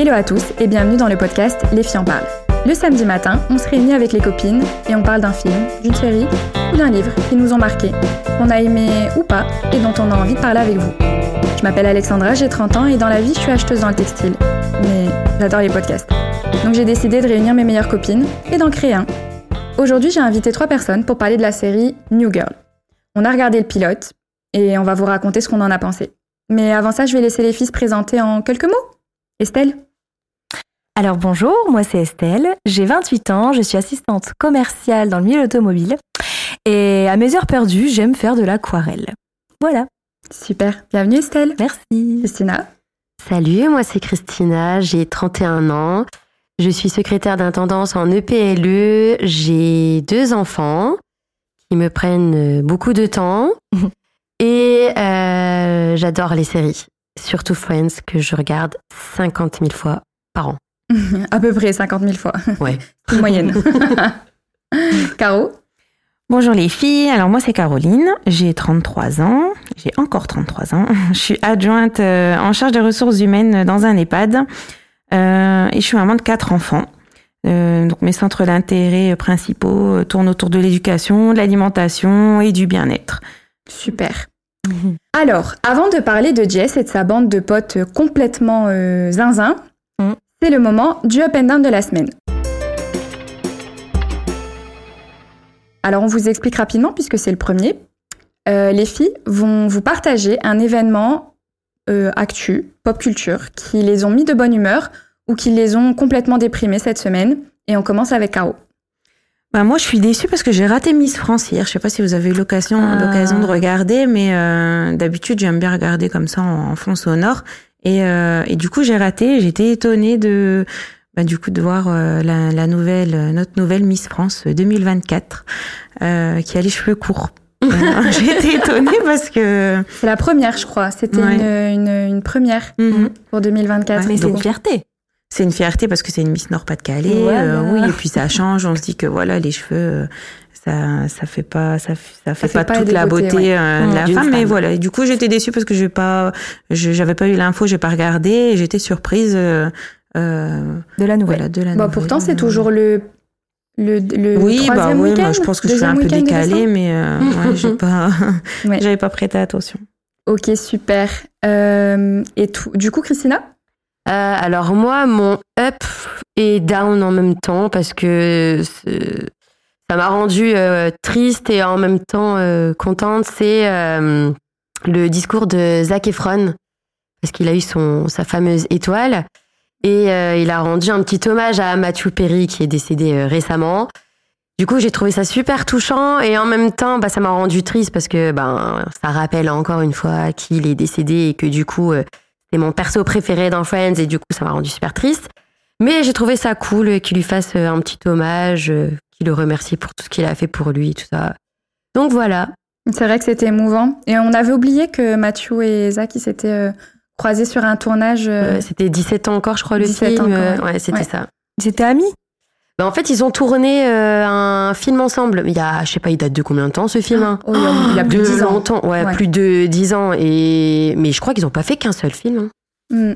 Hello à tous et bienvenue dans le podcast Les filles en parlent. Le samedi matin, on se réunit avec les copines et on parle d'un film, d'une série ou d'un livre qui nous ont marqué, qu'on a aimé ou pas et dont on a envie de parler avec vous. Je m'appelle Alexandra, j'ai 30 ans et dans la vie, je suis acheteuse dans le textile. Mais j'adore les podcasts. Donc j'ai décidé de réunir mes meilleures copines et d'en créer un. Aujourd'hui, j'ai invité trois personnes pour parler de la série New Girl. On a regardé le pilote et on va vous raconter ce qu'on en a pensé. Mais avant ça, je vais laisser les filles se présenter en quelques mots. Estelle alors bonjour, moi c'est Estelle, j'ai 28 ans, je suis assistante commerciale dans le milieu automobile et à mes heures perdues, j'aime faire de l'aquarelle. Voilà. Super, bienvenue Estelle. Merci. Christina Salut, moi c'est Christina, j'ai 31 ans, je suis secrétaire d'intendance en EPLE, j'ai deux enfants qui me prennent beaucoup de temps et euh, j'adore les séries, surtout Friends que je regarde 50 000 fois par an. à peu près 50 000 fois. Ouais. Une moyenne. Caro? Bonjour les filles, alors moi c'est Caroline, j'ai 33 ans, j'ai encore 33 ans, je suis adjointe euh, en charge des ressources humaines dans un EHPAD euh, et je suis maman de quatre enfants. Euh, donc mes centres d'intérêt principaux tournent autour de l'éducation, de l'alimentation et du bien-être. Super. Alors, avant de parler de Jess et de sa bande de potes complètement zinzin, Mm. C'est le moment du up and down de la semaine. Alors, on vous explique rapidement puisque c'est le premier. Euh, les filles vont vous partager un événement euh, actu, pop culture, qui les ont mis de bonne humeur ou qui les ont complètement déprimés cette semaine. Et on commence avec Caro. Bah moi je suis déçue parce que j'ai raté Miss France hier. Je sais pas si vous avez eu l'occasion Ah. l'occasion de regarder, mais euh, d'habitude j'aime bien regarder comme ça en, en fond sonore. Et, euh, et du coup j'ai raté. J'étais étonnée de bah, du coup de voir euh, la, la nouvelle euh, notre nouvelle Miss France 2024 euh, qui a les cheveux courts. Euh, j'ai été étonnée parce que C'est la première, je crois. C'était Ouais. une, une- une première Mhm. pour 2024. Ouais, Mais c'est une fierté. C'est une fierté parce que c'est une Miss Nord-Pas-de-Calais. Voilà. euh, oui, et puis ça change. On se dit que voilà les cheveux. euh, Ça, ça fait pas, ça, ça fait pas pas toute la beauté ouais. euh, de Mmh, la d'une femme, mais femme. voilà. Et du coup, j'étais déçue parce que j'ai pas, je- j'avais pas eu l'info, j'ai pas regardé, et j'étais surprise. Euh, euh, De la nouvelle. voilà, de la Bon, nouvelle. pourtant, c'est toujours le, le, le Oui, bah troisième oui, week-end. moi je pense que je suis un peu décalée, mais euh, ouais, j'ai pas, Ouais. j'avais pas prêté attention. Ok, super. Euh, et tout. Du coup, Christina? Alors moi, mon up et down en même temps parce que ça m'a rendue euh, triste et en même temps euh, contente. C'est euh, le discours de Zac Efron parce qu'il a eu son sa fameuse étoile et euh, il a rendu un petit hommage à Matthew Perry qui est décédé euh, récemment. Du coup, j'ai trouvé ça super touchant et en même temps, bah, ça m'a rendu triste parce que ben ça rappelle encore une fois qu'il est décédé et que du coup euh, c'est mon perso préféré dans Friends et du coup ça m'a rendu super triste. Mais j'ai trouvé ça cool qu'il lui fasse euh, un petit hommage, euh, qu'il le remercie pour tout ce qu'il a fait pour lui, tout ça. Donc voilà. C'est vrai que c'était émouvant. Et on avait oublié que Mathieu et Zach, ils s'étaient euh, croisés sur un tournage. euh, Euh, c'était 17 ans encore, je crois, le 17 film. ouais. ouais, c'était Ouais. ça. Ils étaient amis? Bah, en fait, ils ont tourné euh, un film ensemble. Il y a, je sais pas, il date de combien de temps ce film hein? Oh, il y a, plus de 10 ans. longtemps, ouais, Ouais. plus de 10 ans. Et mais je crois qu'ils ont pas fait qu'un seul film. hein. Hmm.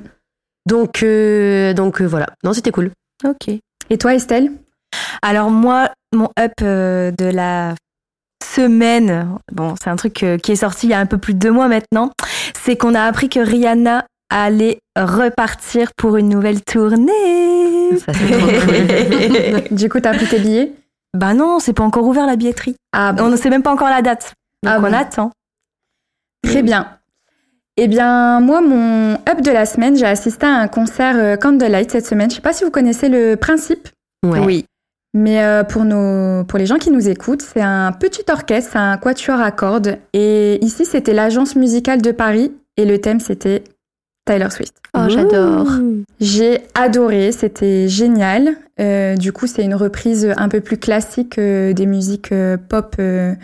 Donc, euh, donc euh, voilà. Non, c'était cool. Ok. Et toi, Estelle? Alors moi, mon up de la semaine, bon, c'est un truc qui est sorti il y a un peu plus de deux mois maintenant, c'est qu'on a appris que Rihanna allait repartir pour une nouvelle tournée. Ça, c'est trop cool. Du coup, t'as pris tes billets? Bah non, c'est pas encore ouvert la billetterie. Ah, bon. On ne sait même pas encore la date. Donc Ah on bon. attend. Très bien. Eh bien, moi, mon up de la semaine, j'ai assisté à un concert euh, Candlelight cette semaine. Je sais pas si vous connaissez le principe. Ouais. Oui. Mais euh, pour, nos, pour les gens qui nous écoutent, c'est un petit orchestre, un quatuor à cordes. Et ici, c'était l'Agence musicale de Paris et le thème, c'était Tyler Swift. Oh, j'adore. J'ai adoré, c'était génial. Euh, du coup, c'est une reprise un peu plus classique euh, des musiques euh, pop de,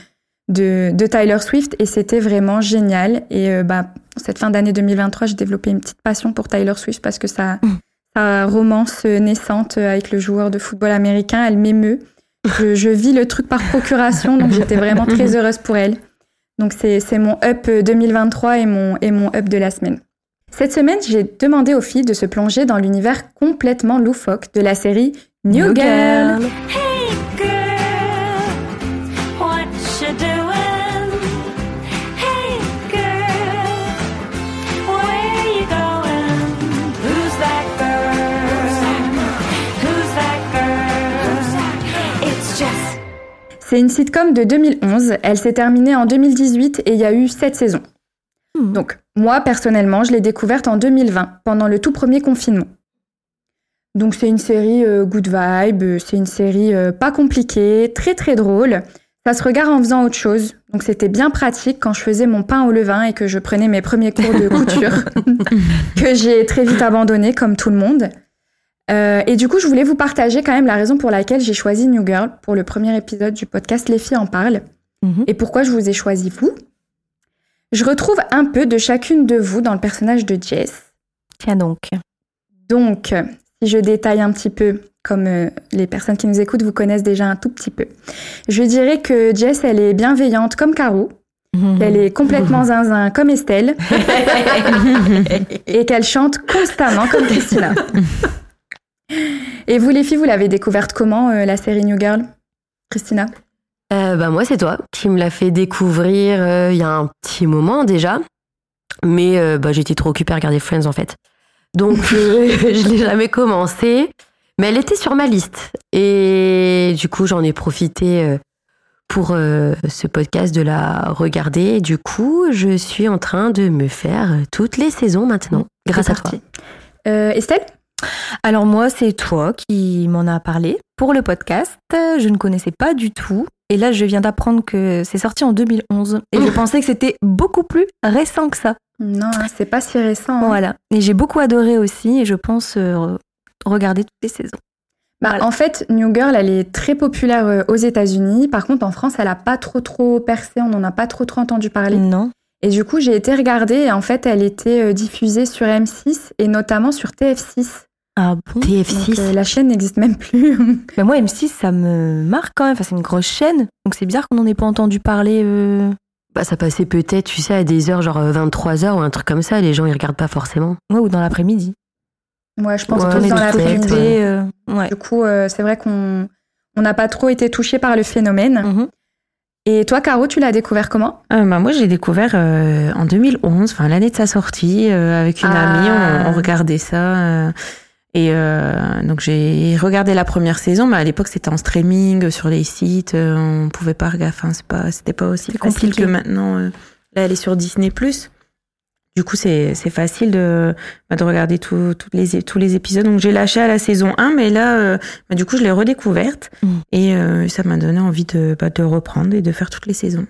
de Tyler Swift et c'était vraiment génial. Et bah, cette fin d'année 2023, j'ai développé une petite passion pour Tyler Swift parce que sa, sa romance naissante avec le joueur de football américain, elle m'émeut. Je, je vis le truc par procuration, donc j'étais vraiment très heureuse pour elle. Donc c'est c'est mon up 2023 et mon, et mon up de la semaine. Cette semaine, j'ai demandé aux filles de se plonger dans l'univers complètement loufoque de la série New, New Girl. Girl. Hey girl, what you doing? Hey girl, where you going? Who's that girl? Who's that girl? It's Jess. C'est une sitcom de 2011. Elle s'est terminée en 2018 et il y a eu sept saisons. Hmm. Donc, moi, personnellement, je l'ai découverte en 2020, pendant le tout premier confinement. Donc, c'est une série euh, good vibe, euh, c'est une série euh, pas compliquée, très très drôle. Ça se regarde en faisant autre chose. Donc, c'était bien pratique quand je faisais mon pain au levain et que je prenais mes premiers cours de couture, que j'ai très vite abandonné, comme tout le monde. Euh, et du coup, je voulais vous partager quand même la raison pour laquelle j'ai choisi New Girl pour le premier épisode du podcast Les filles en parlent Mhm. et pourquoi je vous ai choisi vous? Je retrouve un peu de chacune de vous dans le personnage de Jess. Tiens donc. Donc, euh, si je détaille un petit peu, comme euh, les personnes qui nous écoutent vous connaissent déjà un tout petit peu, je dirais que Jess, elle est bienveillante comme Caro, qu'elle est complètement zinzin comme Estelle, et qu'elle chante constamment comme Christina. Et vous, les filles, vous l'avez découverte comment, euh, la série New Girl? Christina? Euh, bah moi c'est toi qui me l'a fait découvrir euh, il y a un petit moment déjà, mais euh, bah, j'étais trop occupée à regarder Friends en fait, donc euh, je l'ai jamais commencé, mais elle était sur ma liste et du coup j'en ai profité euh, pour euh, ce podcast de la regarder. Et du coup je suis en train de me faire toutes les saisons maintenant grâce à toi. Euh, Estelle? Alors moi, c'est toi qui m'en as parlé pour le podcast. Je ne connaissais pas du tout. Et là, je viens d'apprendre que c'est sorti en 2011. Et je pensais que c'était beaucoup plus récent que ça. Non, hein, c'est pas si récent. hein. Voilà. Et j'ai beaucoup adoré aussi. Et je pense euh, regarder toutes les saisons. Bah, Voilà. En fait, New Girl, elle est très populaire euh, aux États-Unis. Par contre, en France, elle a pas trop trop percé. On n'en a pas trop trop entendu parler. Non. Et du coup, j'ai été regarder. Et en fait, elle était euh, diffusée sur M6 et notamment sur TF6. Ah bon Donc, TF6. euh, la chaîne n'existe même plus. Mais moi, M6, ça me marque quand même. Enfin, c'est une grosse chaîne. Donc c'est bizarre qu'on n'en ait pas entendu parler. euh, Bah, ça passait peut-être, tu sais, à des heures genre 23h ou un truc comme ça. Les gens ils regardent pas forcément. Ouais, ou dans l'après-midi. Moi, je pense Ouais, que dans l'après-midi. ouais. Euh, ouais. Du coup, euh, c'est vrai qu'on on n'a pas trop été touché par le phénomène. Mhm. Et toi, Caro, tu l'as découvert comment? Euh, bah, moi, j'ai découvert euh, en 2011, enfin l'année de sa sortie, euh, avec une Ah. amie, on, on regardait ça. Et euh, donc j'ai regardé la première saison, mais à l'époque c'était en streaming sur les sites, euh, on pouvait pas regarder. Enfin, c'est pas, c'était pas aussi facile compliqué. que maintenant. euh, là, elle est sur Disney Du coup, c'est c'est facile de bah, de regarder tout- toutes les tous les épisodes. Donc j'ai lâché à la saison 1, mais là, euh, bah, du coup, je l'ai redécouverte Mm. et euh, ça m'a donné envie de bah, de reprendre et de faire toutes les saisons.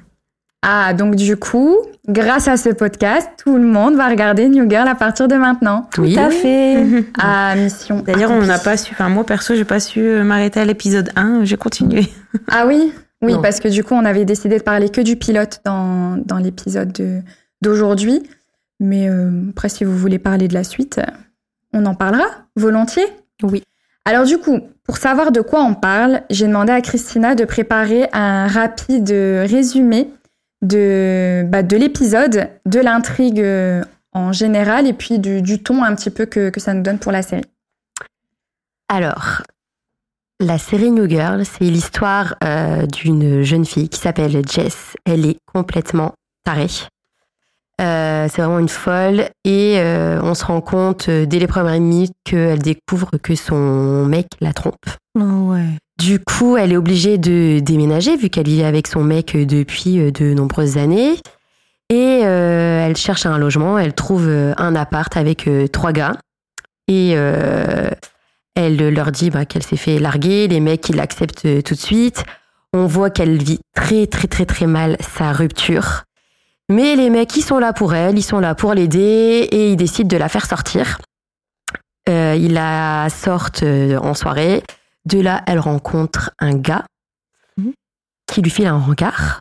Ah, donc du coup, grâce à ce podcast, tout le monde va regarder New Girl à partir de maintenant. Oui. Tout à fait. Ah, mission. D'ailleurs, on n'a pas su, enfin moi perso, j'ai pas su euh, m'arrêter à l'épisode 1, j'ai continué. Ah oui? Oui, Non. parce que du coup, on avait décidé de parler que du pilote dans, dans l'épisode de- d'aujourd'hui. Mais euh, après, si vous voulez parler de la suite, on en parlera volontiers. Oui. Alors du coup, pour savoir de quoi on parle, j'ai demandé à Christina de préparer un rapide résumé de, bah, de l'épisode, de l'intrigue euh, en général et puis du, du ton un petit peu que, que ça nous donne pour la série. Alors, la série New Girl, c'est l'histoire euh, d'une jeune fille qui s'appelle Jess. Elle est complètement tarée. Euh, c'est vraiment une folle et euh, on se rend compte dès les premières minutes qu'elle découvre que son mec la trompe. Oh, ouais. Du coup, elle est obligée de déménager vu qu'elle vivait avec son mec depuis euh, de nombreuses années. Et euh, elle cherche un logement, elle trouve euh, un appart avec euh, trois gars. Et euh, elle leur dit bah, qu'elle s'est fait larguer, les mecs ils l'acceptent euh, tout de suite. On voit qu'elle vit très très très très mal sa rupture. Mais les mecs ils sont là pour elle, ils sont là pour l'aider et ils décident de la faire sortir. Euh, ils la sortent euh, en soirée. De là, elle rencontre un gars Mhm. qui lui file un rencard.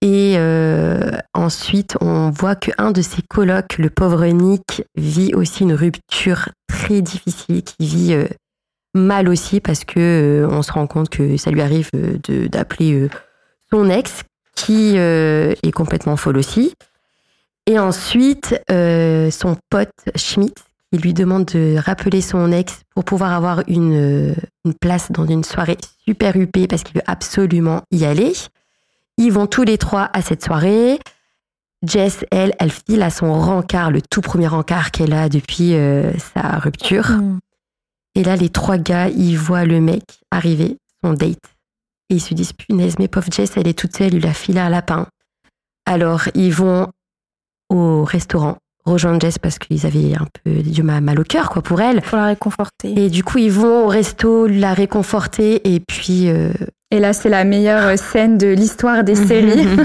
Et euh, ensuite, on voit qu'un de ses colocs, le pauvre Nick, vit aussi une rupture très difficile, qui vit euh, mal aussi parce que euh, on se rend compte que ça lui arrive d'appeler son ex, qui est complètement folle aussi. Et ensuite, son pote Schmidt, il lui demande de rappeler son ex pour pouvoir avoir une, euh, une place dans une soirée super huppée parce qu'il veut absolument y aller. Ils vont tous les trois à cette soirée. Jess, elle, elle file à son rencard, le tout premier rencard qu'elle a depuis euh, sa rupture. Mm. Et là, les trois gars, ils voient le mec arriver, son date. Et ils se disent, punaise, mais pauvre Jess, elle est toute seule, il a filé un lapin. Alors, ils vont au restaurant rejoindre Jess parce qu'ils avaient un peu du mal au cœur, quoi, pour elle. Pour la réconforter. Et du coup, ils vont au resto, la réconforter, et puis, euh, Et là, c'est la meilleure scène de l'histoire des séries.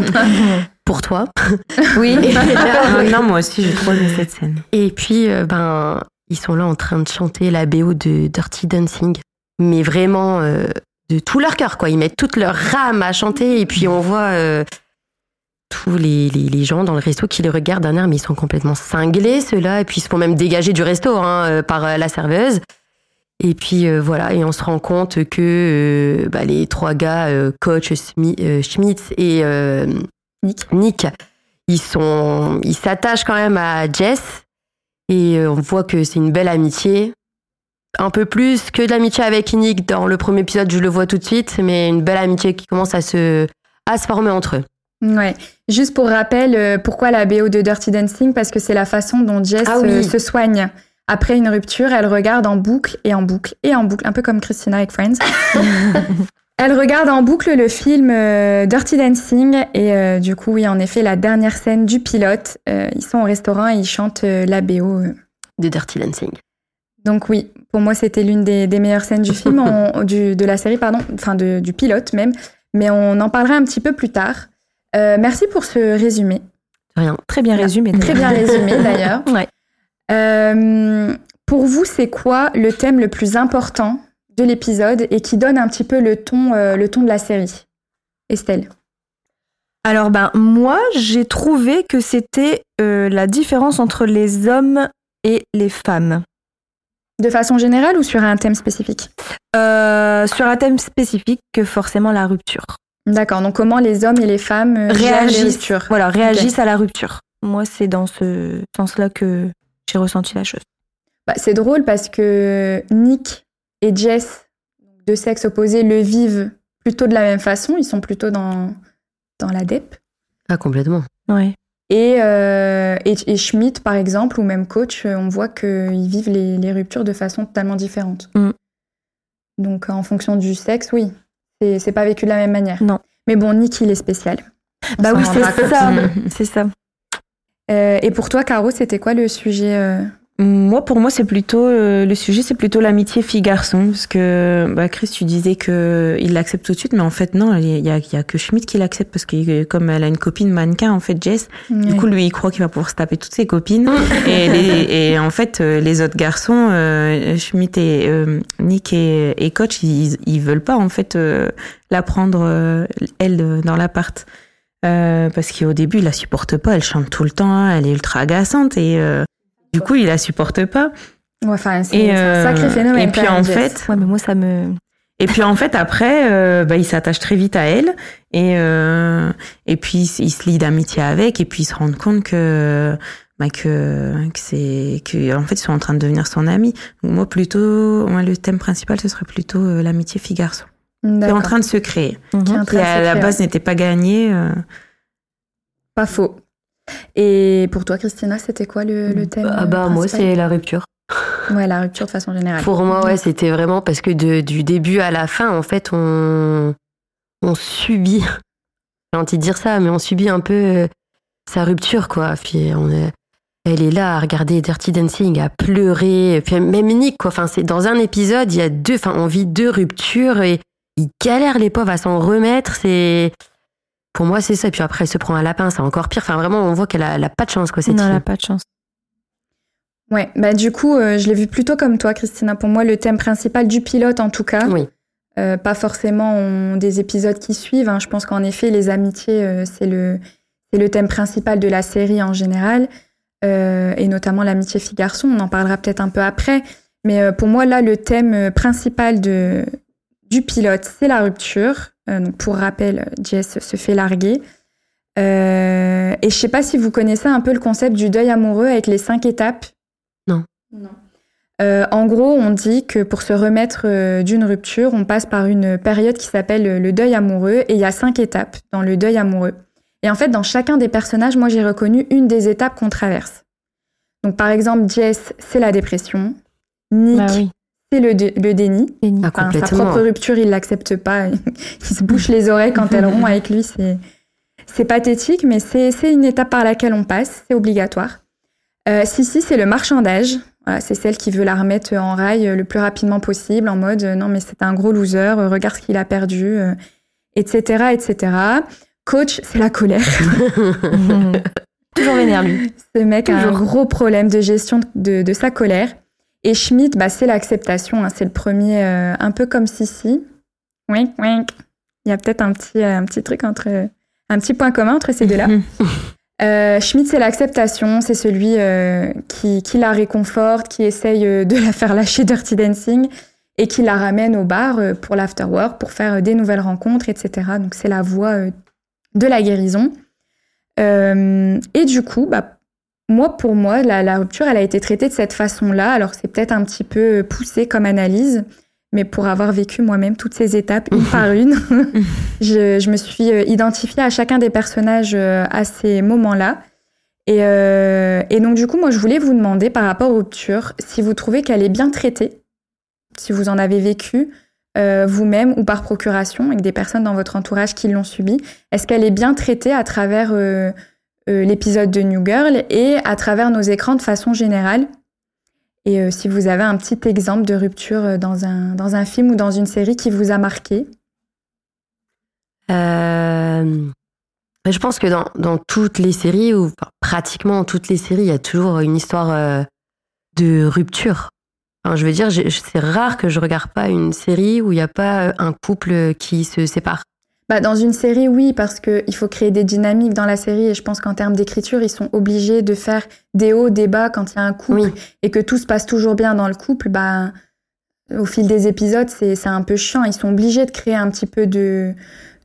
pour toi. Oui. Non, moi aussi, j'ai trop aimé cette scène. Et puis, euh, ben, ils sont là en train de chanter la BO de Dirty Dancing. Mais vraiment, euh, de tout leur cœur, quoi. Ils mettent toute leur rame à chanter, et puis on voit euh, tous les, gens dans le resto qui les regardent d'un air, mais ils sont complètement cinglés, ceux-là, et puis ils se font même dégager du resto hein, euh, par euh, la serveuse. Et puis euh, voilà, et on se rend compte que bah, les trois gars, coach Schmitz et Nick. Nick, ils sont, ils s'attachent quand même à Jess et on voit que c'est une belle amitié. Un peu plus que de l'amitié avec Nick dans le premier épisode, je le vois tout de suite, mais une belle amitié qui commence à se, à se former entre eux. Ouais. Juste pour rappel, euh, pourquoi la BO de Dirty Dancing? Parce que c'est la façon dont Jess Ah oui. euh, se soigne. Après une rupture, elle regarde en boucle et en boucle et en boucle, un peu comme Christina avec Friends. elle regarde en boucle le film euh, Dirty Dancing et du coup, oui, en effet, la dernière scène du pilote, ils sont au restaurant et ils chantent la BO. De Dirty Dancing. Donc oui, pour moi, c'était l'une des, des meilleures scènes du film, on- du, de la série, pardon, enfin de- du pilote même. Mais on en parlera un petit peu plus tard. Euh, merci pour ce résumé. Rien. Très bien résumé. Très bien résumé d'ailleurs. Ouais. Euh, pour vous, c'est quoi le thème le plus important de l'épisode et qui donne un petit peu le ton, euh, le ton de la série? Estelle. Alors ben moi j'ai trouvé que c'était la différence entre les hommes et les femmes. De façon générale ou sur un thème spécifique? Sur un thème spécifique que forcément la rupture. D'accord, donc comment les hommes et les femmes euh, les Réagissent. ruptures? Voilà, réagissent à la rupture. Moi c'est dans ce sens-là que j'ai ressenti la chose. Bah, C'est drôle parce que Nick et Jess, deux sexes opposés, le vivent plutôt de la même façon. Ils sont plutôt dans, dans la dep. Ah, complètement. Ouais. Et, euh, et, et Schmidt, par exemple, ou même coach, euh, on voit qu'ils vivent les, les ruptures de façon totalement différente. Mm. Donc, en fonction du sexe, oui, c'est c'est pas vécu de la même manière. Non. Mais bon, Nick, il est spécial. On Bah oui c'est ça, c'est ça. Euh, et pour toi, Caro, c'était quoi le sujet euh, Moi, pour moi, c'est plutôt euh, le sujet, c'est plutôt l'amitié fille-garçon, parce que bah, Chris, tu disais que il l'accepte tout de suite, mais en fait non, il y a, y a que Schmidt qui l'accepte parce que euh, comme elle a une copine mannequin, en fait, Jess, du coup, lui, il croit qu'il va pouvoir se taper toutes ses copines, et, les- et en fait, euh, les autres garçons, euh, Schmidt et euh, Nick et, et Coach, ils, ils veulent pas en fait euh, la prendre euh, elle dans l'appart. Euh, parce qu'au début, il la supporte pas, elle chante tout le temps, elle est ultra agaçante et euh, du coup, il la supporte pas. Ouais, Enfin, c'est un euh, sacré phénomène. et puis en fait, Ouais mais moi ça me et puis en fait après, euh, bah, il s'attache très vite à elle et euh, et puis il se lie d'amitié avec et puis ils se rendent compte que bah, que, que c'est que en fait ils sont en train de devenir son ami. Donc moi plutôt, moi le thème principal ce serait plutôt euh, l'amitié fille-garçon. C'est en D'accord. train de se créer. Qui est en train Qui de à se la créer, base n'était pas gagné. euh. Pas faux. Et pour toi, Christina, c'était quoi le, le thème Ah euh, bah, moi, principal c'est la rupture. Ouais, la rupture de façon générale. Pour moi, ouais, c'était vraiment parce que de- du début à la fin, en fait, on, on subit, j'ai envie de dire ça, mais on subit un peu euh, sa rupture, quoi. Puis on est, elle est là à regarder Dirty Dancing, à pleurer, puis même Nick, quoi. Enfin, c'est dans un épisode, il y a deux, enfin, on vit deux ruptures et ils galèrent les pauvres à s'en remettre. C'est, pour moi, c'est ça. Puis après, elle se prend un lapin, c'est encore pire. Enfin, vraiment, on voit qu'elle a, elle a pas de chance, quoi, cette Non, elle fille. a pas de chance. Ouais, bah du coup, euh, je l'ai vu plutôt comme toi, Christina. Pour moi, le thème principal du pilote, en tout cas, Oui. euh, pas forcément on- des épisodes qui suivent. hein. Je pense qu'en effet, les amitiés, euh, c'est le, c'est le thème principal de la série en général, euh, et notamment l'amitié fille-garçon. On en parlera peut-être un peu après. Mais euh, pour moi, là, le thème principal de, du pilote, c'est la rupture. Euh, donc pour rappel, Jess se fait larguer. Euh, et je sais pas si vous connaissez un peu le concept du deuil amoureux avec les cinq étapes. Non. Non. Euh, en gros, on dit que pour se remettre d'une rupture, on passe par une période qui s'appelle le deuil amoureux et il y a cinq étapes dans le deuil amoureux. Et en fait, dans chacun des personnages, moi j'ai reconnu une des étapes qu'on traverse. Donc par exemple, Jess, c'est la dépression. Nick, Bah oui. C'est le, dé- le déni. Déni. Ah, Enfin, sa complètement. propre rupture, il l'accepte pas. il se bouche les oreilles quand elle rompt avec lui. C'est, c'est pathétique, mais c'est, c'est une étape par laquelle on passe. C'est obligatoire. Euh, Sissi, c'est le marchandage. Voilà, c'est celle qui veut la remettre en rail euh, le plus rapidement possible, en mode euh, non, mais c'est un gros loser, regarde ce qu'il a perdu, euh, etc., etc. Coach, c'est la colère. Toujours vénère, lui. Ce mec a un gros problème de gestion de, de sa colère. Et Schmidt, bah, c'est l'acceptation. hein. C'est le premier, euh, un peu comme Sissi. Wink, wink. Il y a peut-être un petit, euh, un petit truc entre, un petit point commun entre ces deux-là. Euh, Schmidt, c'est l'acceptation. C'est celui euh, qui, qui la réconforte, qui essaye de la faire lâcher Dirty Dancing et qui la ramène au bar pour l'afterwork, pour faire des nouvelles rencontres, etc. Donc, c'est la voie de la guérison. Euh, et du coup, bah, moi, pour moi, la, la rupture, elle a été traitée de cette façon-là. Alors, c'est peut-être un petit peu poussé comme analyse, mais pour avoir vécu moi-même toutes ces étapes une par une, je, je me suis euh, identifiée à chacun des personnages euh, à ces moments-là. Et, euh, et donc, du coup, moi, je voulais vous demander par rapport aux ruptures, si vous trouvez qu'elle est bien traitée, si vous en avez vécu euh, vous-même ou par procuration avec des personnes dans votre entourage qui l'ont subie, est-ce qu'elle est bien traitée à travers euh, euh, l'épisode de New Girl et à travers nos écrans de façon générale Et euh, si vous avez un petit exemple de rupture euh, dans un, dans un film ou dans une série qui vous a marqué je pense que dans, dans toutes les séries, ou pratiquement toutes les séries, il y a toujours une histoire de rupture. Je veux dire, c'est rare que je regarde pas une série où il n'y a pas un couple qui se sépare. Bah, Dans une série, oui, parce qu'il faut créer des dynamiques dans la série et je pense qu'en termes d'écriture, ils sont obligés de faire des hauts, des bas quand il y a un couple Oui. et que tout se passe toujours bien dans le couple. Bah, au fil des épisodes, c'est un peu chiant. Ils sont obligés de créer un petit peu de,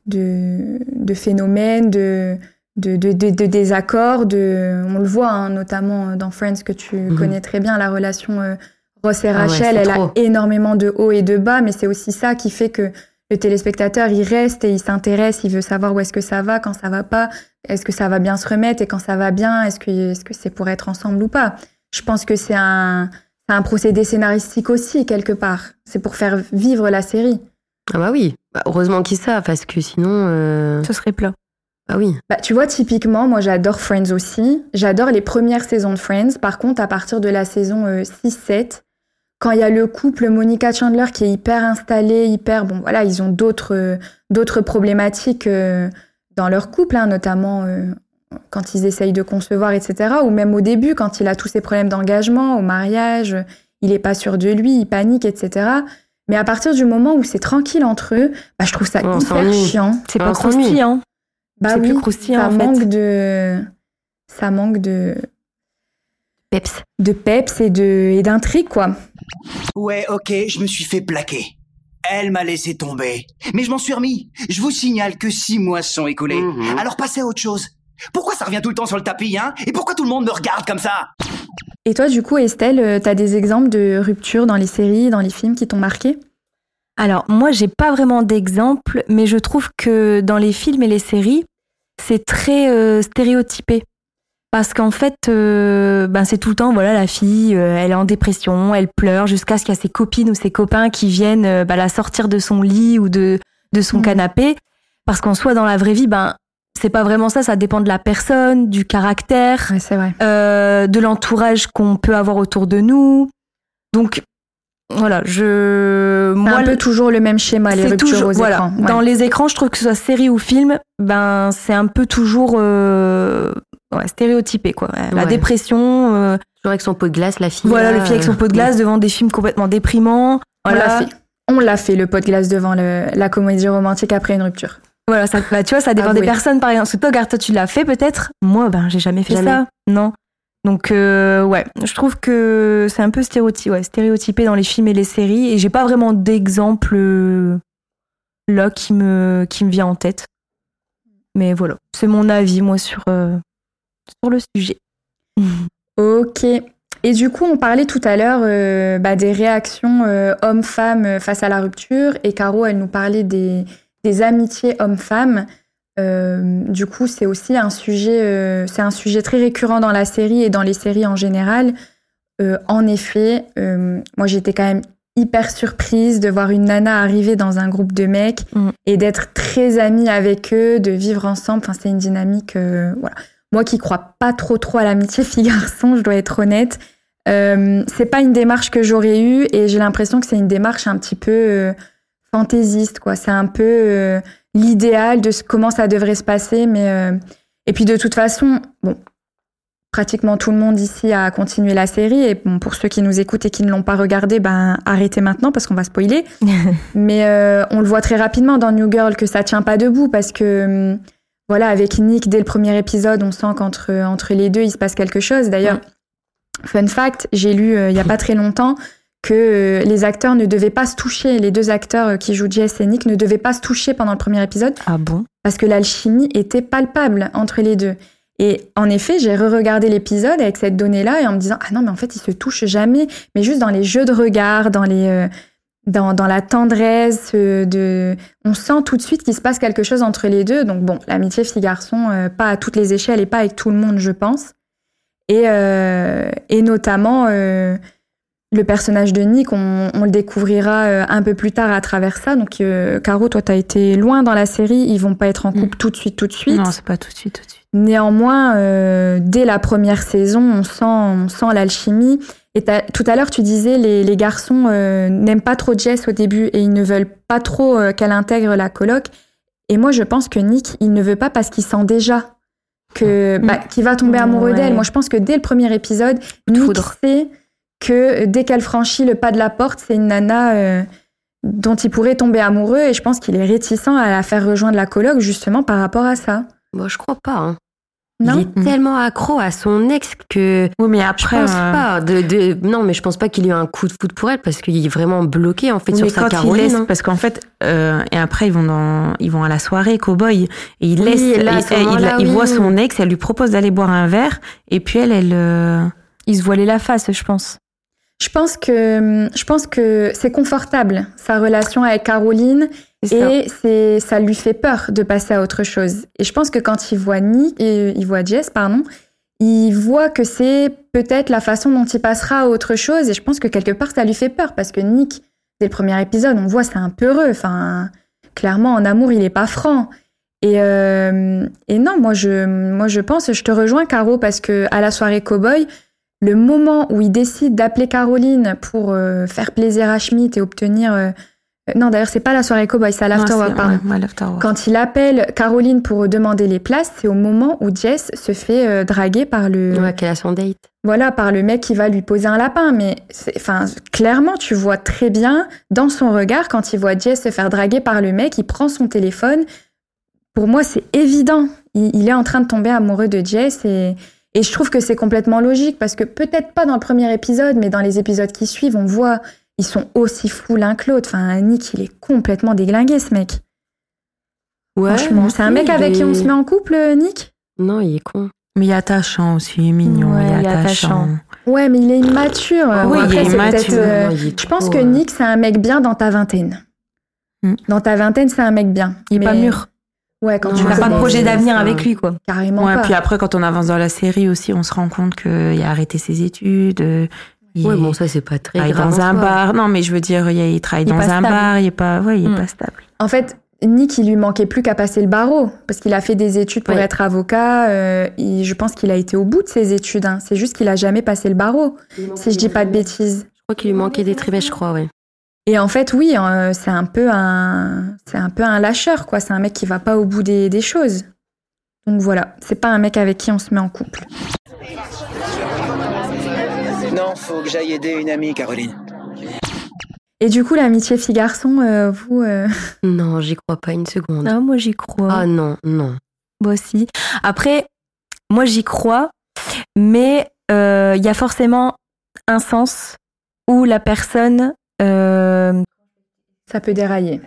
de, de phénomènes, de, de, de, de- de désaccords. De, on le voit hein, notamment dans Friends que tu Mhm. connais très bien, la relation euh, Ross et Ah ouais, Rachel. elle trop. a énormément de hauts et de bas, mais c'est aussi ça qui fait que le téléspectateur, il reste et il s'intéresse, il veut savoir où est-ce que ça va, quand ça va pas, est-ce que ça va bien se remettre et quand ça va bien, est-ce que est-ce que c'est pour être ensemble ou pas. Je pense que c'est un un procédé scénaristique aussi quelque part. C'est pour faire vivre la série. Ah bah oui, Bah, heureusement qu'ils savent, parce que sinon, euh, Ce serait plat. bah oui. Bah, tu vois, typiquement, moi j'adore Friends aussi. J'adore les premières saisons de Friends. Par contre, à partir de la saison euh, 6-7, quand il y a le couple Monica Chandler qui est hyper installé, hyper. Bon, voilà, ils ont d'autres d'autres problématiques euh, dans leur couple, hein, notamment euh, quand ils essayent de concevoir, etc. Ou même au début, quand il a tous ses problèmes d'engagement, au mariage, il est pas sûr de lui, il panique, etc. Mais à partir du moment où c'est tranquille entre eux, bah, je trouve ça On hyper chiant. C'est pas croustillant. Bah C'est oui, plus croustillant, ça en fait. manque de ça manque de Peps. de peps et de et d'intrigue quoi. Ouais, ok, je me suis fait plaquer. Elle m'a laissé tomber. Mais je m'en suis remis. Je vous signale que six mois se sont écoulés. Mhm. Alors passez à autre chose. Pourquoi ça revient tout le temps sur le tapis, hein? Et pourquoi tout le monde me regarde comme ça? Et toi du coup Estelle, euh, t'as des exemples de ruptures dans les séries, dans les films qui t'ont marqué? Alors, moi, j'ai pas vraiment d'exemple, mais je trouve que dans les films et les séries, c'est très euh, stéréotypé. Parce qu'en fait, euh, ben c'est tout le temps, voilà, la fille, euh, elle est en dépression, elle pleure jusqu'à ce qu'il y a ses copines ou ses copains qui viennent euh, ben, la sortir de son lit ou de, de son Mhm. canapé. Parce qu'en soi, dans la vraie vie, ben, c'est pas vraiment ça, ça dépend de la personne, du caractère Ouais, c'est vrai. euh, de l'entourage qu'on peut avoir autour de nous. Donc voilà, je C'est moi un peu toujours le même schéma les ruptures toujours aux voilà. écrans. Ouais. Dans les écrans, je trouve que ce soit série ou film, ben c'est un peu toujours euh, ouais, stéréotypé quoi. La dépression, euh, Toujours avec son pot de glace, la fille. voilà là, le fille avec son euh, pot de glace devant des films complètement déprimants. On Voilà. l'a fait. On l'a fait le pot de glace devant le- la comédie romantique après une rupture. Voilà, ça, bah, tu vois, ça dépend Avoué. des personnes par exemple. Parce que toi, regarde, toi, tu l'as fait peut-être? Moi, ben, j'ai jamais fait Jamais. ça. Non. Donc, euh, ouais, je trouve que c'est un peu stéréotypé, ouais, stéréotypé dans les films et les séries. Et j'ai pas vraiment d'exemple là qui me, qui me vient en tête. Mais voilà, c'est mon avis, moi, sur, euh, sur le sujet. Ok. Et du coup, on parlait tout à l'heure euh, bah, des réactions euh, hommes-femmes euh, face à la rupture. Et Caro, elle nous parlait des, des amitiés hommes-femmes. Euh, du coup, c'est aussi un sujet, c'est un sujet très récurrent dans la série et dans les séries en général. En effet, moi, j'étais quand même hyper surprise de voir une nana arriver dans un groupe de mecs Mm. et d'être très amie avec eux, de vivre ensemble. Enfin, c'est une dynamique, voilà. Moi qui crois pas trop trop à l'amitié fille-garçon, je dois être honnête. Euh, c'est pas une démarche que j'aurais eue et j'ai l'impression que c'est une démarche un petit peu euh, fantaisiste, quoi. C'est un peu euh, l'idéal de comment ça devrait se passer, mais euh, et puis de toute façon, bon, pratiquement tout le monde ici a continué la série et bon, pour ceux qui nous écoutent et qui ne l'ont pas regardé, ben arrêtez maintenant parce qu'on va spoiler. mais on le voit très rapidement dans New Girl que ça tient pas debout parce que hum, voilà, avec Nick dès le premier épisode, on sent qu'entre entre les deux il se passe quelque chose. D'ailleurs, fun fact, j'ai lu euh, il y a pas très longtemps que euh, les acteurs ne devaient pas se toucher, les deux acteurs euh, qui jouent Jess et Nick ne devaient pas se toucher pendant le premier épisode Ah bon? parce que l'alchimie était palpable entre les deux. Et en effet, j'ai re-regardé l'épisode avec cette donnée-là et en me disant ah non mais en fait ils se touchent jamais, mais juste dans les jeux de regard, dans les euh, dans, dans la tendresse euh, de on sent tout de suite qu'il se passe quelque chose entre les deux. Donc bon, l'amitié fille-garçon euh, pas à toutes les échelles et pas avec tout le monde, je pense. Et euh, et notamment le personnage de Nick, on, on le découvrira un peu plus tard à travers ça. Donc, Caro, toi, t'as été loin dans la série. Ils vont pas être en couple tout de suite, tout de suite. Non, c'est pas tout de suite, tout de suite. Néanmoins, euh, dès la première saison, on sent, on sent l'alchimie. Et tout à l'heure, tu disais les, les garçons euh, n'aiment pas trop Jess au début et ils ne veulent pas trop euh, qu'elle intègre la coloc. Et moi, je pense que Nick, il ne veut pas parce qu'il sent déjà que bah, qu'il va tomber amoureux Ouais. d'elle. Moi, je pense que dès le premier épisode, de Nick foudre. sait que dès qu'elle franchit le pas de la porte, c'est une nana dont il pourrait tomber amoureux. Et je pense qu'il est réticent à la faire rejoindre la coloc justement par rapport à ça. Moi, je crois pas. hein. Non? Il est tellement accro à son ex que Oui, mais je après, pense euh, pas. De, de- non, mais je pense pas qu'il ait eu un coup de foot pour elle parce qu'il est vraiment bloqué en fait mais sur sa il Caroline. laisse, hein. parce qu'en fait, euh, et après ils vont dans, ils vont à la soirée cowboy et il Oui, laisse, là, il- il, il oui. voit son ex, elle lui propose d'aller boire un verre et puis elle, elle, euh, Ils se voilaient la face, je pense. Je pense que je pense que c'est confortable sa relation avec Caroline. Et c'est ça lui fait peur de passer à autre chose. Et je pense que quand il voit Nick et il voit Jess pardon, il voit que c'est peut-être la façon dont il passera à autre chose et je pense que quelque part ça lui fait peur parce que Nick dès le premier épisode on voit c'est un peureux enfin clairement en amour il est pas franc. Et, euh, et non, moi je, moi je pense, je te rejoins Caro parce que à la soirée cowboy, le moment où il décide d'appeler Caroline pour euh, faire plaisir à Schmidt et obtenir. euh, euh, non, d'ailleurs, c'est pas la soirée cowboy, c'est à l'afterwork, pardon. ouais. Quand il appelle Caroline pour demander les places, c'est au moment où Jess se fait euh, draguer par le, Ouais, qu'elle a son date. voilà, par le mec qui va lui poser un lapin. Mais c'est- enfin, clairement, tu vois très bien dans son regard quand il voit Jess se faire draguer par le mec, il prend son téléphone. Pour moi, c'est évident. Il, il est en train de tomber amoureux de Jess et, et je trouve que c'est complètement logique parce que peut-être pas dans le premier épisode, mais dans les épisodes qui suivent, on voit ils sont aussi fous l'un que l'autre. Enfin, Nick, il est complètement déglingué, ce mec. Ouais. Franchement, c'est un mec il avec qui on se met en couple, Nick? Non, il est con. Mais il est attachant aussi, il est mignon, Ouais, il est il est attachant. attachant. Ouais, mais il est immature. oui, Bon, il est c'est immature. peut-être, euh, il est Je pense trop, que euh, Nick, c'est un mec bien dans ta vingtaine. Hmm. Dans ta vingtaine, c'est un mec bien. Il est Mais- pas mûr. Ouais, quand Non, tu Il n'a Ouais, pas de projet d'avenir avec lui, quoi. Carrément Ouais, pas. puis après, quand on avance dans la série aussi, on se rend compte qu'il a arrêté ses études. Il Ouais, bon, ça, c'est pas très travaille grave. dans en un bar. Non, mais je veux dire, il, travaille dans un bar, il est pas, ouais, il est Mm. pas stable. En fait, Nick, il lui manquait plus qu'à passer le barreau. Parce qu'il a fait des études pour être avocat. euh, il- je pense qu'il a été au bout de ses études. hein. C'est juste qu'il a jamais passé le barreau, si je dis pas de bêtises. Je crois qu'il lui manquait des trivets, je crois, ouais. Et en fait, oui, euh, c'est un peu un, c'est un peu un lâcheur, quoi. C'est un mec qui va pas au bout des, des choses. Donc voilà, c'est pas un mec avec qui on se met en couple. Non, faut que j'aille aider une amie, Caroline. Et du coup, l'amitié fille-garçon, euh, vous, euh, Non, j'y crois pas une seconde. Ah, moi, j'y crois. Ah non, non. Moi aussi. Après, moi, j'y crois, mais euh, il y a forcément un sens où la personne. euh, ça peut dérailler.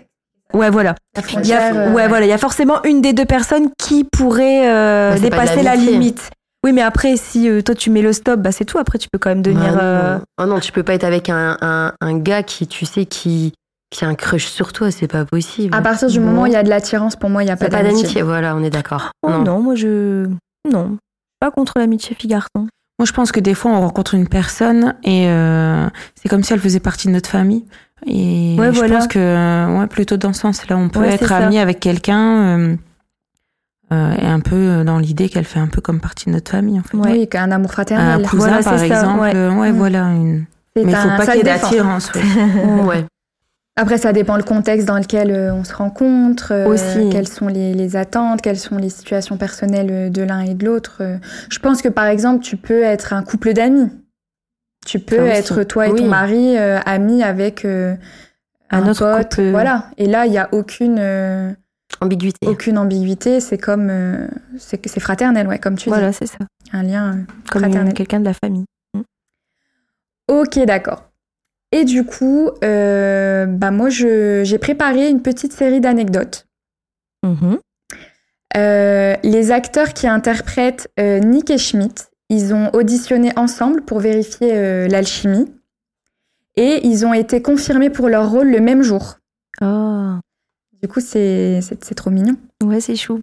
Ouais, voilà. la Il y a, frontière. ouais, voilà, il y a forcément une des deux personnes qui pourrait euh, Bah, dépasser la limite. Oui, mais après, si euh, toi tu mets le stop, bah c'est tout. Après, tu peux quand même devenir. Euh, non. Oh non, tu peux pas être avec un, un, un gars qui, tu sais, qui, qui a un crush sur toi, c'est pas possible. À partir du Non. moment où il y a de l'attirance, pour moi, il n'y a pas pas d'amitié. d'amitié, voilà, on est d'accord. Oh non. moi je. Non. Pas contre l'amitié fille-garçon. Moi, je pense que des fois, on rencontre une personne et euh, c'est comme si elle faisait partie de notre famille. Et Ouais, je voilà. pense que, ouais, plutôt dans ce sens-là, on peut Ouais, être ami avec quelqu'un euh, euh, et un peu dans l'idée qu'elle fait un peu comme partie de notre famille, en fait. Ouais. Oui, qu'un amour Un fraternel. cousin, Voilà, par c'est ça, exemple. ouais. euh, ouais, Mm. voilà. Une... Mais il faut un- pas qu'il y ait d'attirance. ouais. Ouais. Après, ça dépend le contexte dans lequel euh, on se rencontre, euh, Aussi. quelles sont les, les attentes, quelles sont les situations personnelles euh, de l'un et de l'autre. Euh, Je pense que par exemple, tu peux être un couple d'amis. Tu peux Ça aussi. être toi et ton mari euh, amis avec euh, Un un, autre pote. couple. Voilà. Et là, il y a aucune euh, Ambiguïté. aucune ambiguïté. C'est comme euh, c'est fraternel, ouais, comme tu Voilà, c'est ça. dis, un lien. euh, Comme Fraternel. quelqu'un de la famille. Ok, d'accord. Et du coup, euh, bah moi, j'ai préparé une petite série d'anecdotes. Mhm. Euh, les acteurs qui interprètent euh, Nick et Schmidt, ils ont auditionné ensemble pour vérifier l'alchimie. Et ils ont été confirmés pour leur rôle le même jour. Oh. Du coup, c'est trop mignon. Ouais, c'est chou.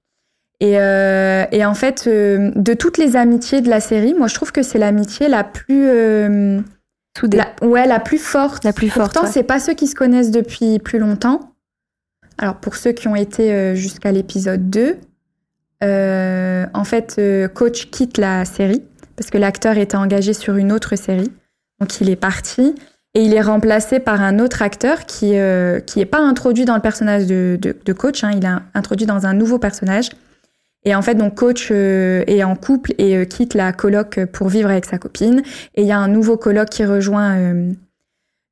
Et, euh, et en fait, euh, de toutes les amitiés de la série, moi, je trouve que c'est l'amitié la plus... euh, Soudé. la, ouais, la plus forte. La plus forte, Pourtant, ouais. c'est pas ceux qui se connaissent depuis plus longtemps. Alors, pour ceux qui ont été jusqu'à l'épisode 2, euh, en fait, Coach quitte la série parce que l'acteur était engagé sur une autre série. Donc, il est parti et il est remplacé par un autre acteur qui euh, qui est pas introduit dans le personnage de, de, Coach. hein. il est introduit dans un nouveau personnage. Et en fait, donc Coach euh, est en couple et euh, quitte la coloc pour vivre avec sa copine. Et il y a un nouveau coloc qui rejoint euh,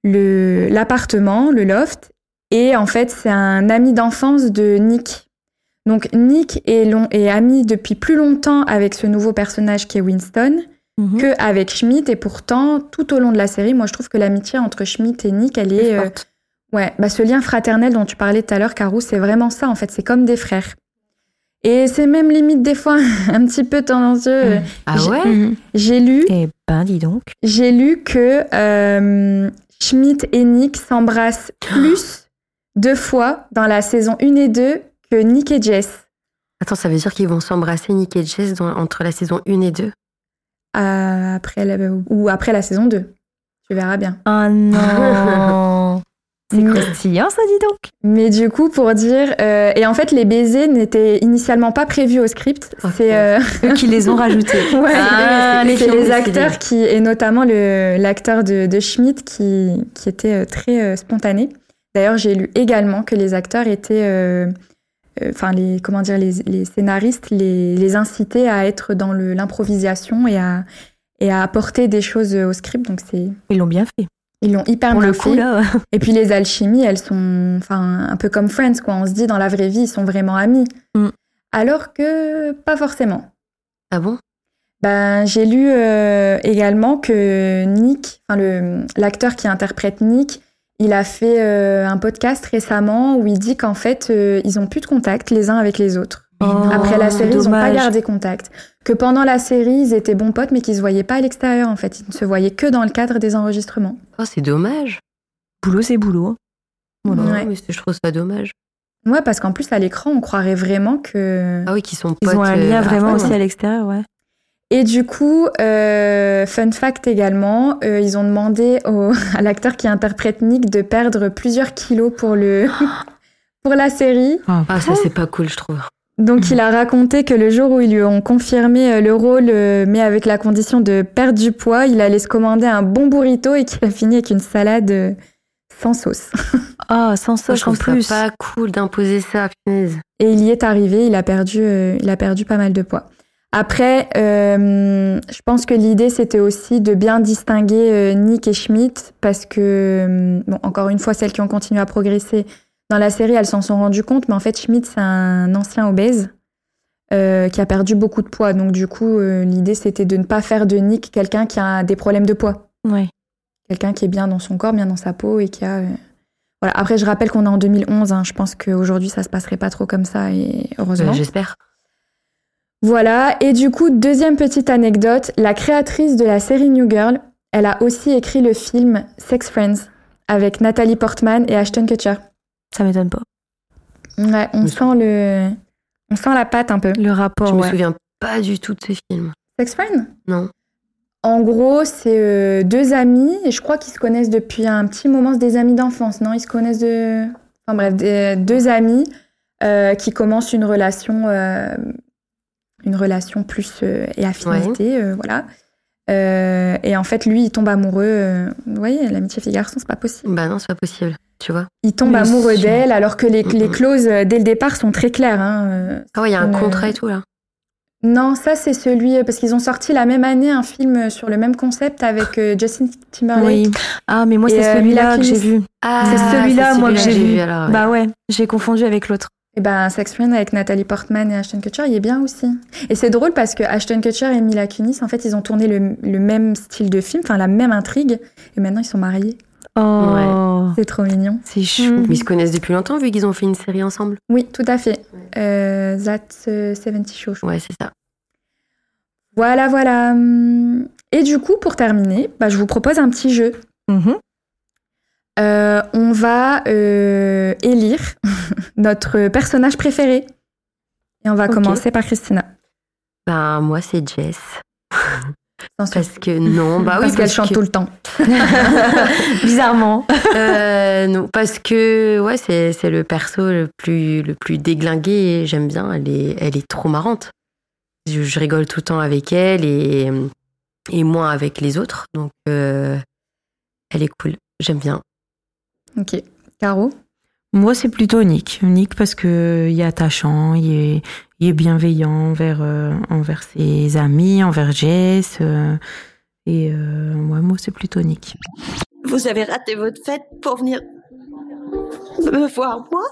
le l'appartement, le loft. Et en fait, c'est un ami d'enfance de Nick. Donc Nick est, long, est ami depuis plus longtemps avec ce nouveau personnage qui est Winston Mhm. que avec Schmidt. Et pourtant, tout au long de la série, moi, je trouve que l'amitié entre Schmidt et Nick, elle est... euh. Ouais, bah ce lien fraternel dont tu parlais tout à l'heure, Carou, c'est vraiment ça, en fait. C'est comme des frères. Et c'est même limite des fois un petit peu tendancieux. Ah J'ai- ouais Mhm. J'ai lu, Eh ben, dis donc. j'ai lu que euh, Schmidt et Nick s'embrassent plus deux fois dans la saison 1 et 2 que Nick et Jess. Attends, ça veut dire qu'ils vont s'embrasser, Nick et Jess, dans- entre la saison 1 et 2 euh, après la, ou après la saison 2. Tu verras bien. Ah non. c'est croustillant, ça, dis donc. Mais du coup, pour dire... euh, et en fait, les baisers n'étaient initialement pas prévus au script. Ok. C'est... euh, Eux qui les ont rajoutés. Ouais, Ah, c'est les acteurs qui, et notamment l'acteur de, de Schmidt qui, qui était très euh, spontané. D'ailleurs, j'ai lu également que les acteurs étaient, enfin les comment dire, les, les scénaristes les, les incitaient à être dans l'improvisation et à et à apporter des choses au script. Donc c'est Ils l'ont bien fait. ils l'ont hyper Pour bien le coup, fait. là. Et puis les alchimies, elles sont enfin un peu comme Friends quoi. On se dit dans la vraie vie, ils sont vraiment amis. Mm. Alors que pas forcément. Ah bon? Ben, j'ai lu euh, également que Nick, enfin le l'acteur qui interprète Nick, il a fait euh, un podcast récemment où il dit qu'en fait euh, ils ont plus de contact les uns avec les autres. Oh, Après la série, ils ont pas gardé contact. Que pendant la série, ils étaient bons potes, mais qu'ils se voyaient pas à l'extérieur en fait. Ils ne se voyaient que dans le cadre des enregistrements. Oh, c'est dommage. Boulot, c'est boulot. Voilà. Ouais. Non, mais c'est- je trouve ça dommage. Ouais, parce qu'en plus à l'écran, on croirait vraiment que. Ah oui, qu'ils sont Ils potes. ont un euh, lien vraiment aussi hein. à l'extérieur, ouais. Et du coup, euh, fun fact également, euh, ils ont demandé au- à l'acteur qui interprète Nick de perdre plusieurs kilos pour le pour la série. Ah, ça, c'est pas cool, je trouve. Donc il a raconté que le jour où ils lui ont confirmé euh, le rôle, mais avec la condition de perdre du poids, il allait se commander un bon burrito et qu'il a fini avec une salade sans sauce. Ah, sans Moi, sauce je en trouve plus. ça pas cool d'imposer ça, punaise. Et il y est arrivé, il a perdu, euh, il a perdu pas mal de poids. Après, euh, je pense que l'idée c'était aussi de bien distinguer euh, Nick et Schmidt parce que, euh, bon, encore une fois, celles qui ont continué à progresser dans la série, elles s'en sont rendues compte, mais en fait, Schmidt c'est un ancien obèse euh, qui a perdu beaucoup de poids. Donc du coup, euh, l'idée c'était de ne pas faire de Nick quelqu'un qui a des problèmes de poids, Ouais. quelqu'un qui est bien dans son corps, bien dans sa peau et qui a, Voilà. Après, je rappelle qu'on est en 2011. hein. Je pense qu'aujourd'hui, ça se passerait pas trop comme ça, et heureusement. J'espère. Voilà, et du coup, deuxième petite anecdote, la créatrice de la série New Girl, elle a aussi écrit le film Sex Friends avec Nathalie Portman et Ashton Kutcher. Ça m'étonne pas. Ouais, on sent le... On sent la patte un peu. Le rapport, Je me souviens pas du tout de ce film. Sex Friends? Non. En gros, c'est euh, deux amis, et je crois qu'ils se connaissent depuis un petit moment, c'est des amis d'enfance, non? Ils se connaissent de... Enfin bref, des- deux amis euh, qui commencent une relation, euh, une relation plus euh, et affinité, euh, voilà. Euh, et en fait, lui, il tombe amoureux. euh, vous voyez, l'amitié fille-garçon, c'est pas possible. Bah non, c'est pas possible. Tu vois. Il tombe Mais amoureux d'elle, alors que les, les clauses dès le départ sont très claires. hein. Ah ouais, il y a un contrat et tout là. Non, ça c'est celui parce qu'ils ont sorti la même année un film sur le même concept avec euh, Justin Timberlake. Oui. Ah, mais moi, c'est celui-là que j'ai vu. Ah, c'est celui-là, moi, que j'ai vu. alors, ouais. Bah ouais, j'ai confondu avec l'autre. Et ben, Sex Friends avec Nathalie Portman et Ashton Kutcher, il est bien aussi. Et c'est drôle parce que Ashton Kutcher et Mila Kunis, en fait, ils ont tourné le, le même style de film, enfin la même intrigue, et maintenant ils sont mariés. Oh, C'est trop mignon. c'est chou. Mm. Mais ils se connaissent depuis longtemps vu qu'ils ont fait une série ensemble. Oui, tout à fait. Euh, That's euh, 70 Show. Ouais, c'est ça. Voilà, voilà. Et du coup, pour terminer, bah, je vous propose un petit jeu. Mhm. Euh, on va euh, élire notre personnage préféré. Et on va commencer par Christina. Ben moi c'est Jess. Sans sûr. Parce que non, bah oui, parce qu'elle chante que- tout le temps. Bizarrement. Euh, non, parce que ouais, c'est c'est le perso le plus le plus déglingué. et J'aime bien. Elle est elle est trop marrante. Je, je rigole tout le temps avec elle et et moins avec les autres. Donc euh, elle est cool. J'aime bien. Ok. Caro? Moi, c'est plutôt Nick. Nick parce que il est attachant, il est, il est bienveillant envers, euh, envers ses amis, envers Jess. euh, et euh, ouais, moi, c'est plutôt Nick. Vous avez raté votre fête pour venir me voir, moi?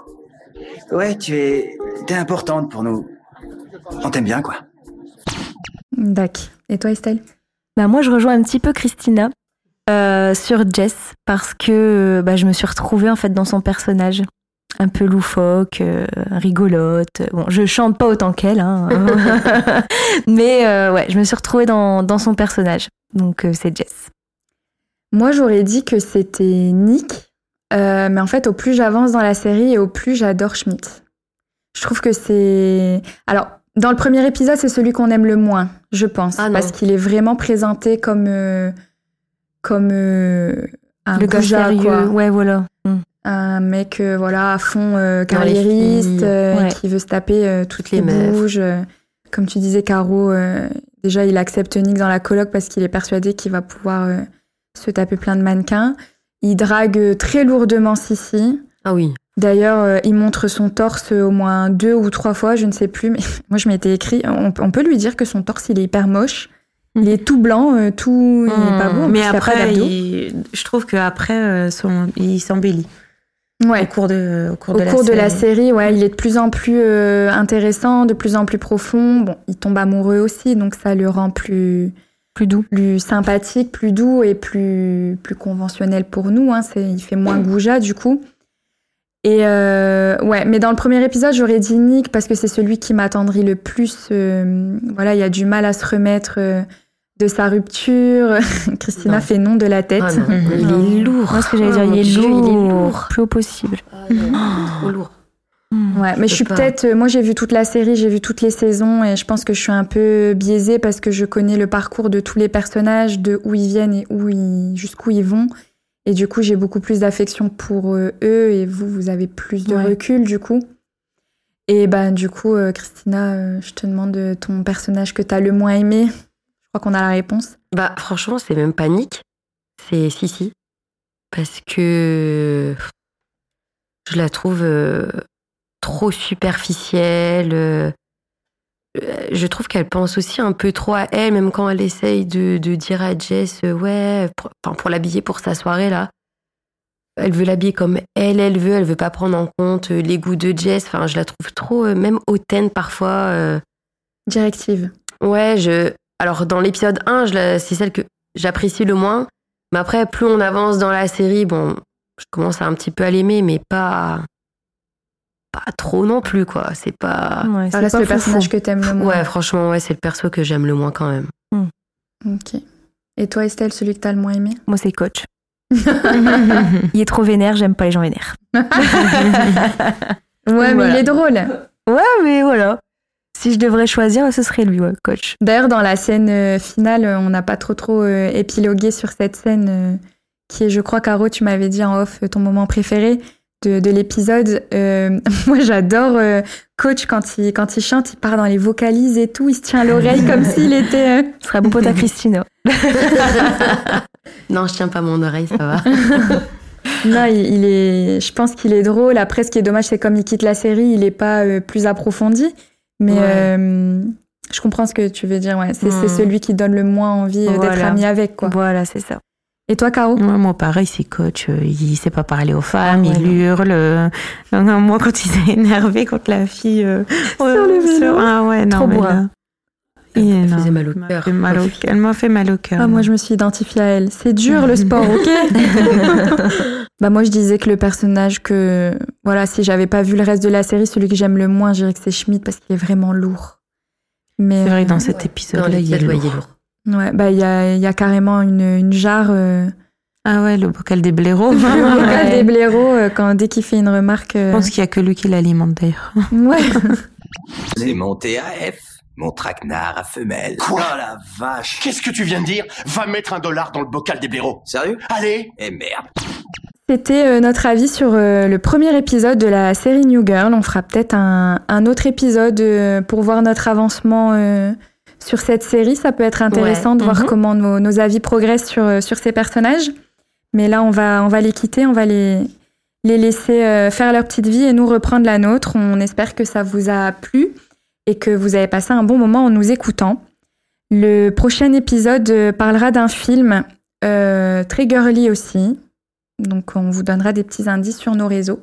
Ouais, tu es. T'es importante pour nous. On t'aime bien, quoi. Dac. Et toi, Estelle? Bah moi, je rejoins un petit peu Christina euh, sur Jess parce que bah, je me suis retrouvée en fait dans son personnage. Un peu loufoque, euh, rigolote. Bon, je chante pas autant qu'elle, hein, mais euh, ouais, je me suis retrouvée dans, dans son personnage. Donc euh, c'est Jess. Moi, j'aurais dit que c'était Nick. Euh, mais en fait, au plus j'avance dans la série et au plus j'adore Schmidt. Je trouve que c'est. Alors, dans le premier épisode, c'est celui qu'on aime le moins, je pense. Ah parce qu'il est vraiment présenté comme. Comme. euh, un Le gars goujat, sérieux. quoi. Ouais, voilà. Mm. Un mec, euh, voilà, à fond euh, carriériste, Ouais. qui veut se taper toutes les les bouges. comme tu disais, Caro, déjà, il accepte Nick dans la coloc parce qu'il est persuadé qu'il va pouvoir se taper plein de mannequins. Il drague très lourdement Sissi. Ah oui. D'ailleurs, euh, il montre son torse au moins deux ou trois fois, je ne sais plus, mais moi je m'étais écrit, on, on peut lui dire que son torse il est hyper moche. Il est tout blanc, euh, tout. Il est pas beau. Mais après, il- je trouve qu'après, euh, son- il s'embellit Ouais. au cours de, au cours Au de cours la de la série. ouais, il est de plus en plus euh, intéressant, de plus en plus profond. Bon, il tombe amoureux aussi, donc ça le rend plus Plus doux. plus sympathique, plus doux et plus plus conventionnel pour nous. Hein. C'est, il fait moins goujat du coup. Et euh, ouais, mais dans le premier épisode, j'aurais dit Nick parce que c'est celui qui m'attendrit le plus. euh, voilà, il a du mal à se remettre de sa rupture. Christina Non. fait non de la tête. Ah non, il est lourd. Moi, ce que j'allais dire, Oh, il est Dieu, lourd. il est lourd. Plus haut possible. Ah, il est trop lourd. Ouais, mais je suis peut-être. euh, Moi, j'ai vu toute la série, j'ai vu toutes les saisons, et je pense que je suis un peu biaisée parce que je connais le parcours de tous les personnages, de où ils viennent et où ils, jusqu'où ils vont. Et du coup, j'ai beaucoup plus d'affection pour euh, eux, et vous, vous avez plus de Ouais. recul, du coup. Et ben, du coup, euh, Christina, je te demande ton personnage que t'as le moins aimé. Crois qu'on a la réponse. Bah franchement, c'est même Nick, c'est Sissi. Parce que je la trouve euh, trop superficielle. euh, euh, je trouve qu'elle pense aussi un peu trop à elle, même quand elle essaye de, de dire à Jess, ouais, pour, enfin, pour l'habiller pour sa soirée là. Elle veut l'habiller comme elle, elle veut, elle veut pas prendre en compte les goûts de Jess. Enfin, je la trouve trop, euh, même hautaine parfois. euh, Directive. Ouais, je. Alors, dans l'épisode 1, je la- c'est celle que j'apprécie le moins. Mais après, plus on avance dans la série, bon, je commence à un petit peu à l'aimer, mais pas pas trop non plus quoi. C'est pas. Ouais, Ça c'est le personnage que t'aimes le moins. Ouais, franchement, ouais, c'est le perso que j'aime le moins quand même. Ok. Et toi, Estelle, celui que t'as le moins aimé? Moi, c'est coach. Il est trop vénère, j'aime pas les gens vénères. Ouais, mais Voilà. il est drôle. Ouais, mais voilà. Si je devrais choisir, ce serait lui, ouais, coach. D'ailleurs, dans la scène euh, finale, on n'a pas trop trop euh, épilogué sur cette scène euh, qui est, je crois, Caro, tu m'avais dit en off ton moment préféré de, de l'épisode. Euh, moi, j'adore euh, Coach quand il, quand il chante, il part dans les vocalises et tout, il se tient à l'oreille comme s'il était... euh, Ce serait bon pote à Christina. Non, je tiens pas mon oreille, ça va. Non, il, il est. Je pense qu'il est drôle. Après, ce qui est dommage, c'est comme il quitte la série, il est pas euh, plus approfondi. Mais Ouais. euh, je comprends ce que tu veux dire. Ouais, c'est Hmm. celui qui donne le moins envie euh, d'être ami avec, quoi. Voilà, c'est ça. Et toi, Caro? Ouais, moi, pareil, c'est coach. euh, Il sait pas parler aux femmes, Ah ouais, il hurle. euh, non, non, moi, quand il s'est énervé contre la fille. euh, Sur le vélo. sur- Ah ouais, non, Trop mais là, Elle non, faisait mal au elle m'a cœur. fait mal au- Elle m'a fait mal au cœur. Ah, moi, je me suis identifiée à elle. C'est dur le sport, ok? Bah moi, je disais que le personnage que voilà, si j'avais pas vu le reste de la série, celui que j'aime le moins, je dirais que c'est Schmidt parce qu'il est vraiment lourd. Mais C'est vrai que euh, dans cet Dans épisode-là, il est il lourd. lourd. ouais, bah il y a, il y a carrément une, une jarre. euh, Ah ouais, le bocal des blaireaux. le Ouais. des blaireaux euh, quand dès qu'il fait une remarque. euh, Je pense qu'il y a que lui qui l'alimente d'ailleurs. Ouais. C'est mon TAF, mon traquenard à femelle. Quoi? Oh la vache Qu'est-ce que tu viens de dire? Va mettre un dollar dans le bocal des blaireaux. Sérieux? Allez Eh merde. C'était euh, notre avis sur euh, le premier épisode de la série New Girl. On fera peut-être un, un autre épisode euh, pour voir notre avancement sur cette série. Ça peut être intéressant Ouais. de voir Mhm. comment nos, nos avis progressent sur, sur ces personnages. Mais là, on va, on va les quitter, on va les, les laisser faire leur petite vie et nous reprendre la nôtre. On espère que ça vous a plu et que vous avez passé un bon moment en nous écoutant. Le prochain épisode parlera d'un film euh, très girly aussi. Donc on vous donnera des petits indices sur nos réseaux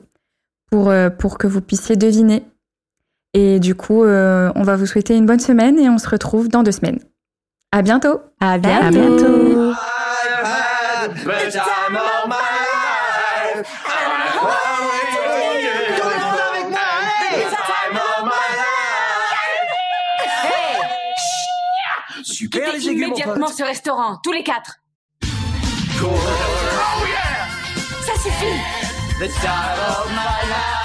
pour, euh, pour que vous puissiez deviner. Et du coup, euh, on va vous souhaiter une bonne semaine et on se retrouve dans deux semaines. À bientôt À bientôt. bientôt. My life. Super les aiguilles, immédiatement ce restaurant, tous les quatre. the star of my life.